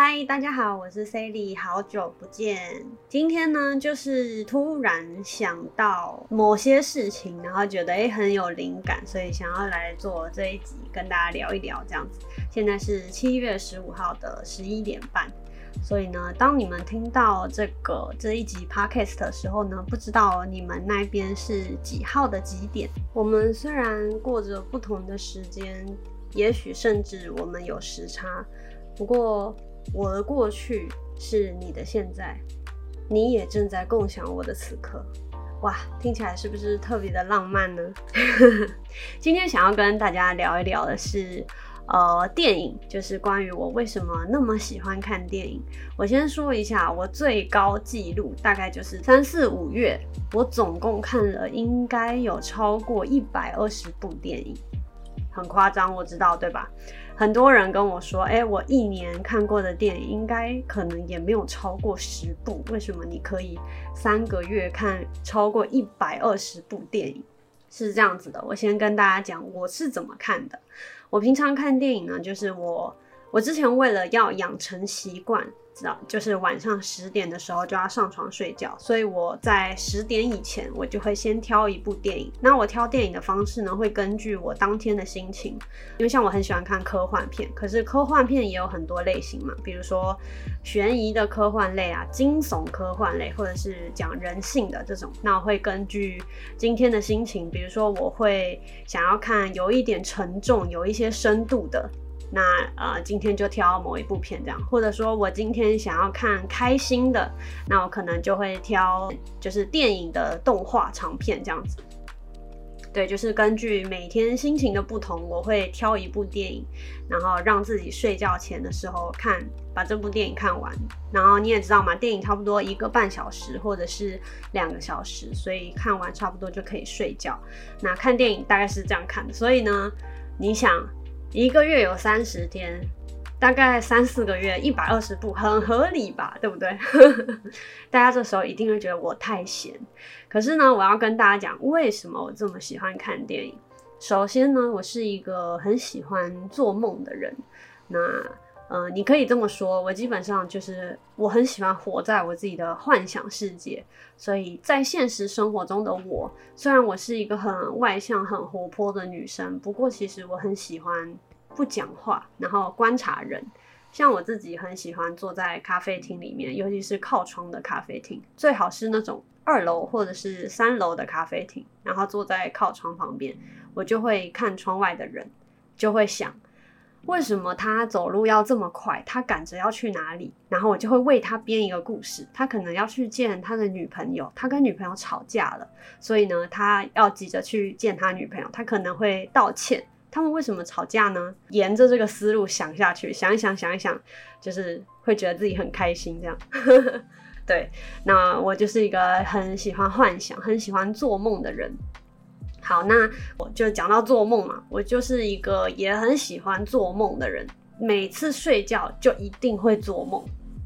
嗨，大家好，我是 Sally，好久不见。今天呢，就是突然想到某些事情，然后觉得诶很有灵感，所以想要来做这一集，跟大家聊一聊这样子。现在是七月十五号的十一点半，所以呢，当你们听到这个这一集 Podcast 的时候呢，不知道你们那边是几号的几点？我们虽然过着不同的时间，也许甚至我们有时差，不过。我的过去是你的现在，你也正在共享我的此刻。哇，听起来是不是特别的浪漫呢？今天想要跟大家聊一聊的是，呃，电影，就是关于我为什么那么喜欢看电影。我先说一下，我最高纪录大概就是三四五月，我总共看了应该有超过一百二十部电影，很夸张，我知道，对吧？很多人跟我说：“哎，我一年看过的电影应该可能也没有超过十部。为什么你可以三个月看超过一百二十部电影？是这样子的，我先跟大家讲我是怎么看的。我平常看电影呢，就是我我之前为了要养成习惯。”知道，就是晚上十点的时候就要上床睡觉，所以我在十点以前，我就会先挑一部电影。那我挑电影的方式呢，会根据我当天的心情，因为像我很喜欢看科幻片，可是科幻片也有很多类型嘛，比如说悬疑的科幻类啊，惊悚科幻类，或者是讲人性的这种。那我会根据今天的心情，比如说我会想要看有一点沉重、有一些深度的。那呃，今天就挑某一部片这样，或者说我今天想要看开心的，那我可能就会挑就是电影的动画长片这样子。对，就是根据每天心情的不同，我会挑一部电影，然后让自己睡觉前的时候看，把这部电影看完。然后你也知道嘛，电影差不多一个半小时或者是两个小时，所以看完差不多就可以睡觉。那看电影大概是这样看的，所以呢，你想。一个月有三十天，大概三四个月，一百二十步，很合理吧？对不对？大家这时候一定会觉得我太闲。可是呢，我要跟大家讲，为什么我这么喜欢看电影。首先呢，我是一个很喜欢做梦的人。那呃，你可以这么说，我基本上就是我很喜欢活在我自己的幻想世界。所以在现实生活中的我，虽然我是一个很外向、很活泼的女生，不过其实我很喜欢不讲话，然后观察人。像我自己很喜欢坐在咖啡厅里面，尤其是靠窗的咖啡厅，最好是那种二楼或者是三楼的咖啡厅，然后坐在靠窗旁边，我就会看窗外的人，就会想。为什么他走路要这么快？他赶着要去哪里？然后我就会为他编一个故事。他可能要去见他的女朋友，他跟女朋友吵架了，所以呢，他要急着去见他女朋友。他可能会道歉。他们为什么吵架呢？沿着这个思路想下去，想一想，想一想，就是会觉得自己很开心。这样，对。那我就是一个很喜欢幻想、很喜欢做梦的人。好，那我就讲到做梦嘛，我就是一个也很喜欢做梦的人，每次睡觉就一定会做梦。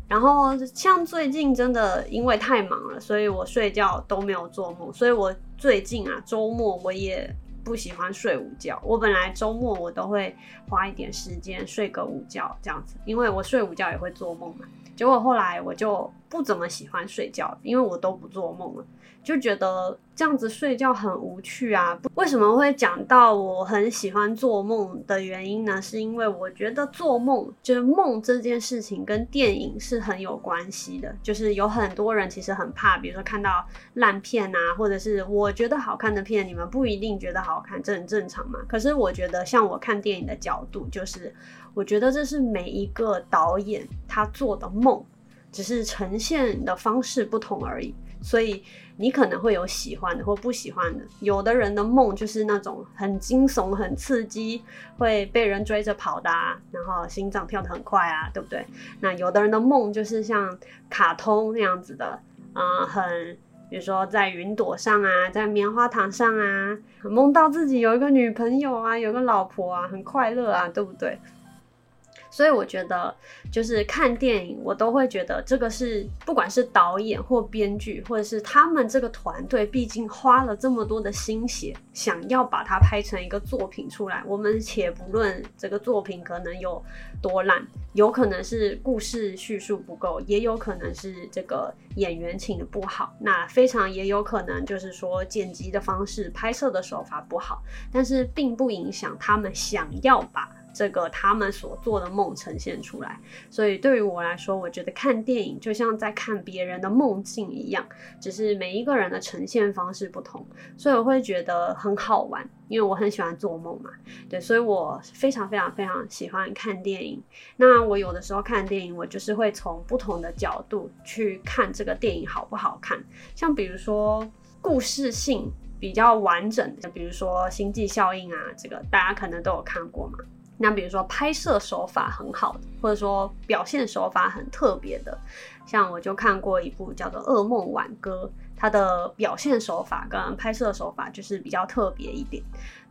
然后像最近真的因为太忙了，所以我睡觉都没有做梦。所以我最近啊，周末我也不喜欢睡午觉。我本来周末我都会花一点时间睡个午觉这样子，因为我睡午觉也会做梦嘛。结果后来我就不怎么喜欢睡觉，因为我都不做梦了。就觉得这样子睡觉很无趣啊！为什么会讲到我很喜欢做梦的原因呢？是因为我觉得做梦就是梦这件事情跟电影是很有关系的。就是有很多人其实很怕，比如说看到烂片啊，或者是我觉得好看的片，你们不一定觉得好看，这很正常嘛。可是我觉得，像我看电影的角度，就是我觉得这是每一个导演他做的梦，只是呈现的方式不同而已。所以你可能会有喜欢的或不喜欢的。有的人的梦就是那种很惊悚、很刺激，会被人追着跑的，然后心脏跳得很快啊，对不对？那有的人的梦就是像卡通那样子的，啊，很比如说在云朵上啊，在棉花糖上啊，梦到自己有一个女朋友啊，有个老婆啊，很快乐啊，对不对？所以我觉得，就是看电影，我都会觉得这个是，不管是导演或编剧，或者是他们这个团队，毕竟花了这么多的心血，想要把它拍成一个作品出来。我们且不论这个作品可能有多烂，有可能是故事叙述不够，也有可能是这个演员请的不好，那非常也有可能就是说剪辑的方式、拍摄的手法不好，但是并不影响他们想要把。这个他们所做的梦呈现出来，所以对于我来说，我觉得看电影就像在看别人的梦境一样，只是每一个人的呈现方式不同，所以我会觉得很好玩，因为我很喜欢做梦嘛。对，所以我非常非常非常喜欢看电影。那我有的时候看电影，我就是会从不同的角度去看这个电影好不好看，像比如说故事性比较完整的，比如说《星际效应》啊，这个大家可能都有看过嘛。那比如说拍摄手法很好的，或者说表现手法很特别的，像我就看过一部叫做《噩梦挽歌》，它的表现手法跟拍摄手法就是比较特别一点。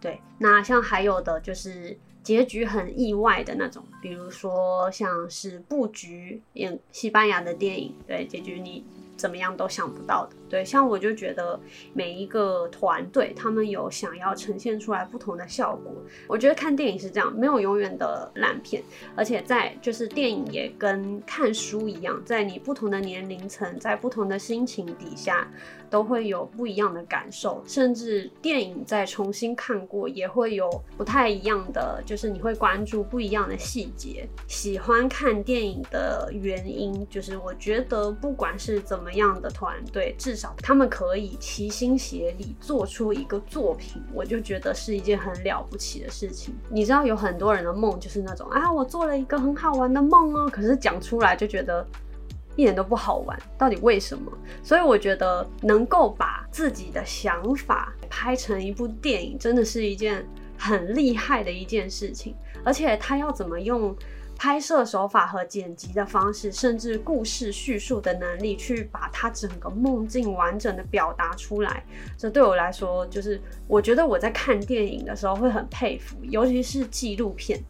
对，那像还有的就是结局很意外的那种，比如说像是布局演西班牙的电影，对，结局你。怎么样都想不到的，对，像我就觉得每一个团队他们有想要呈现出来不同的效果。我觉得看电影是这样，没有永远的烂片，而且在就是电影也跟看书一样，在你不同的年龄层，在不同的心情底下，都会有不一样的感受。甚至电影再重新看过，也会有不太一样的，就是你会关注不一样的细节。喜欢看电影的原因，就是我觉得不管是怎么。样的团队，至少他们可以齐心协力做出一个作品，我就觉得是一件很了不起的事情。你知道，有很多人的梦就是那种啊，我做了一个很好玩的梦哦，可是讲出来就觉得一点都不好玩，到底为什么？所以我觉得能够把自己的想法拍成一部电影，真的是一件很厉害的一件事情，而且他要怎么用？拍摄手法和剪辑的方式，甚至故事叙述的能力，去把它整个梦境完整的表达出来，这对我来说，就是我觉得我在看电影的时候会很佩服，尤其是纪录片。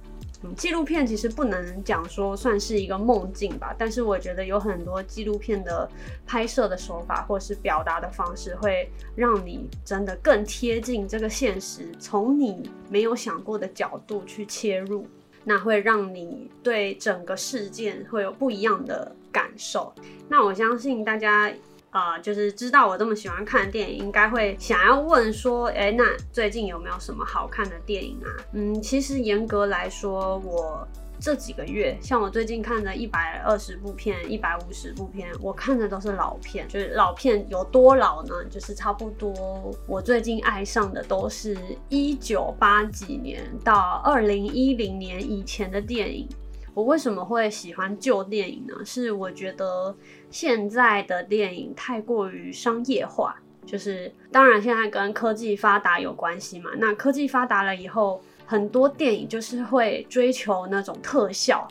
纪录片其实不能讲说算是一个梦境吧，但是我觉得有很多纪录片的拍摄的手法或是表达的方式，会让你真的更贴近这个现实，从你没有想过的角度去切入。那会让你对整个事件会有不一样的感受。那我相信大家，呃，就是知道我这么喜欢看的电影，应该会想要问说，哎，那最近有没有什么好看的电影啊？嗯，其实严格来说，我。这几个月，像我最近看的一百二十部片、一百五十部片，我看的都是老片。就是老片有多老呢？就是差不多，我最近爱上的都是一九八几年到二零一零年以前的电影。我为什么会喜欢旧电影呢？是我觉得现在的电影太过于商业化，就是当然现在跟科技发达有关系嘛。那科技发达了以后。很多电影就是会追求那种特效，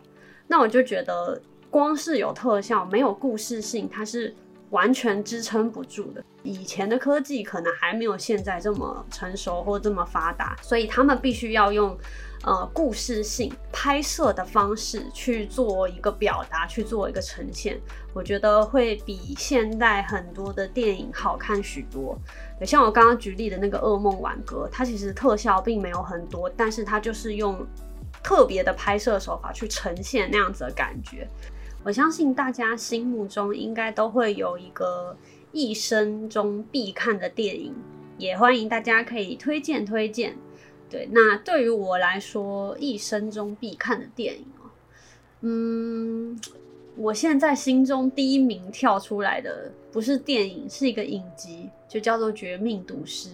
那我就觉得光是有特效没有故事性，它是完全支撑不住的。以前的科技可能还没有现在这么成熟或这么发达，所以他们必须要用。呃，故事性拍摄的方式去做一个表达，去做一个呈现，我觉得会比现在很多的电影好看许多。像我刚刚举例的那个《噩梦挽歌》，它其实特效并没有很多，但是它就是用特别的拍摄手法去呈现那样子的感觉。我相信大家心目中应该都会有一个一生中必看的电影，也欢迎大家可以推荐推荐。对，那对于我来说，一生中必看的电影，嗯，我现在心中第一名跳出来的不是电影，是一个影集，就叫做《绝命毒师》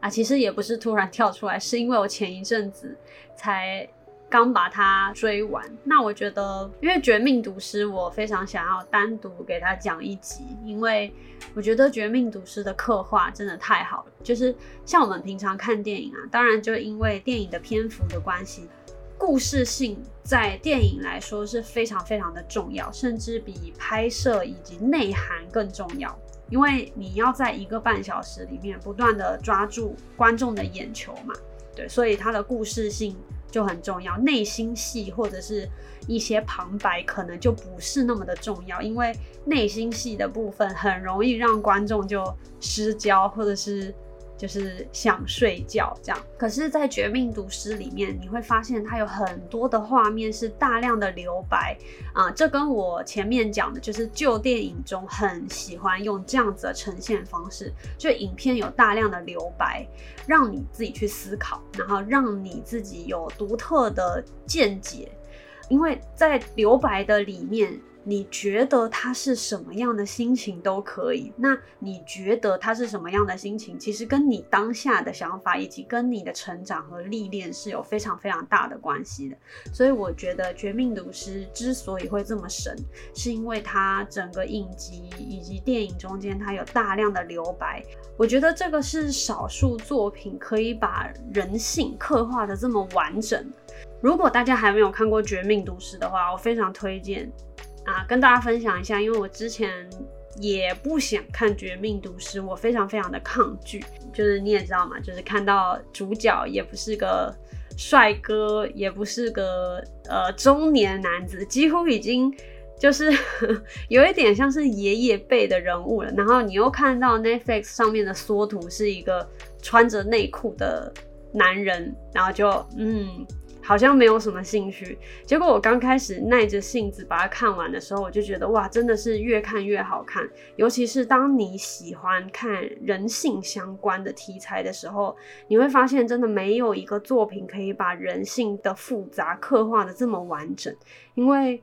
啊。其实也不是突然跳出来，是因为我前一阵子才。刚把它追完，那我觉得，因为《绝命毒师》，我非常想要单独给他讲一集，因为我觉得《绝命毒师》的刻画真的太好了。就是像我们平常看电影啊，当然就因为电影的篇幅的关系，故事性在电影来说是非常非常的重要，甚至比拍摄以及内涵更重要，因为你要在一个半小时里面不断的抓住观众的眼球嘛，对，所以它的故事性。就很重要，内心戏或者是一些旁白可能就不是那么的重要，因为内心戏的部分很容易让观众就失焦，或者是。就是想睡觉这样，可是，在《绝命毒师》里面，你会发现它有很多的画面是大量的留白啊，这跟我前面讲的，就是旧电影中很喜欢用这样子的呈现方式，就影片有大量的留白，让你自己去思考，然后让你自己有独特的见解，因为在留白的里面。你觉得他是什么样的心情都可以。那你觉得他是什么样的心情，其实跟你当下的想法以及跟你的成长和历练是有非常非常大的关系的。所以我觉得《绝命毒师》之所以会这么神，是因为它整个影集以及电影中间它有大量的留白。我觉得这个是少数作品可以把人性刻画的这么完整。如果大家还没有看过《绝命毒师》的话，我非常推荐。啊，跟大家分享一下，因为我之前也不想看《绝命毒师》，我非常非常的抗拒。就是你也知道嘛，就是看到主角也不是个帅哥，也不是个呃中年男子，几乎已经就是 有一点像是爷爷辈的人物了。然后你又看到 Netflix 上面的缩图是一个穿着内裤的男人，然后就嗯。好像没有什么兴趣，结果我刚开始耐着性子把它看完的时候，我就觉得哇，真的是越看越好看。尤其是当你喜欢看人性相关的题材的时候，你会发现真的没有一个作品可以把人性的复杂刻画的这么完整。因为，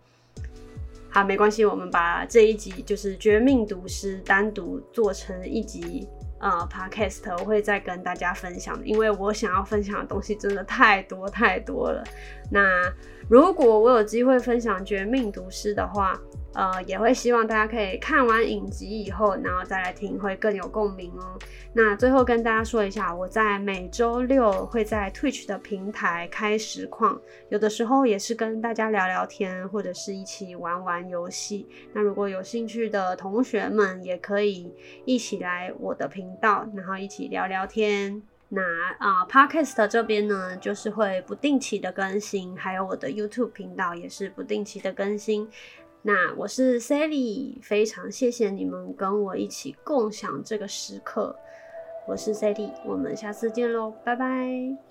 好没关系，我们把这一集就是《绝命毒师》单独做成一集。呃，Podcast 我会再跟大家分享，因为我想要分享的东西真的太多太多了。那如果我有机会分享《绝命毒师》的话，呃，也会希望大家可以看完影集以后，然后再来听，会更有共鸣哦。那最后跟大家说一下，我在每周六会在 Twitch 的平台开实况，有的时候也是跟大家聊聊天，或者是一起玩玩游戏。那如果有兴趣的同学们，也可以一起来我的频道，然后一起聊聊天。那啊，Podcast 这边呢，就是会不定期的更新，还有我的 YouTube 频道也是不定期的更新。那我是 Sally，非常谢谢你们跟我一起共享这个时刻。我是 Sally，我们下次见喽，拜拜。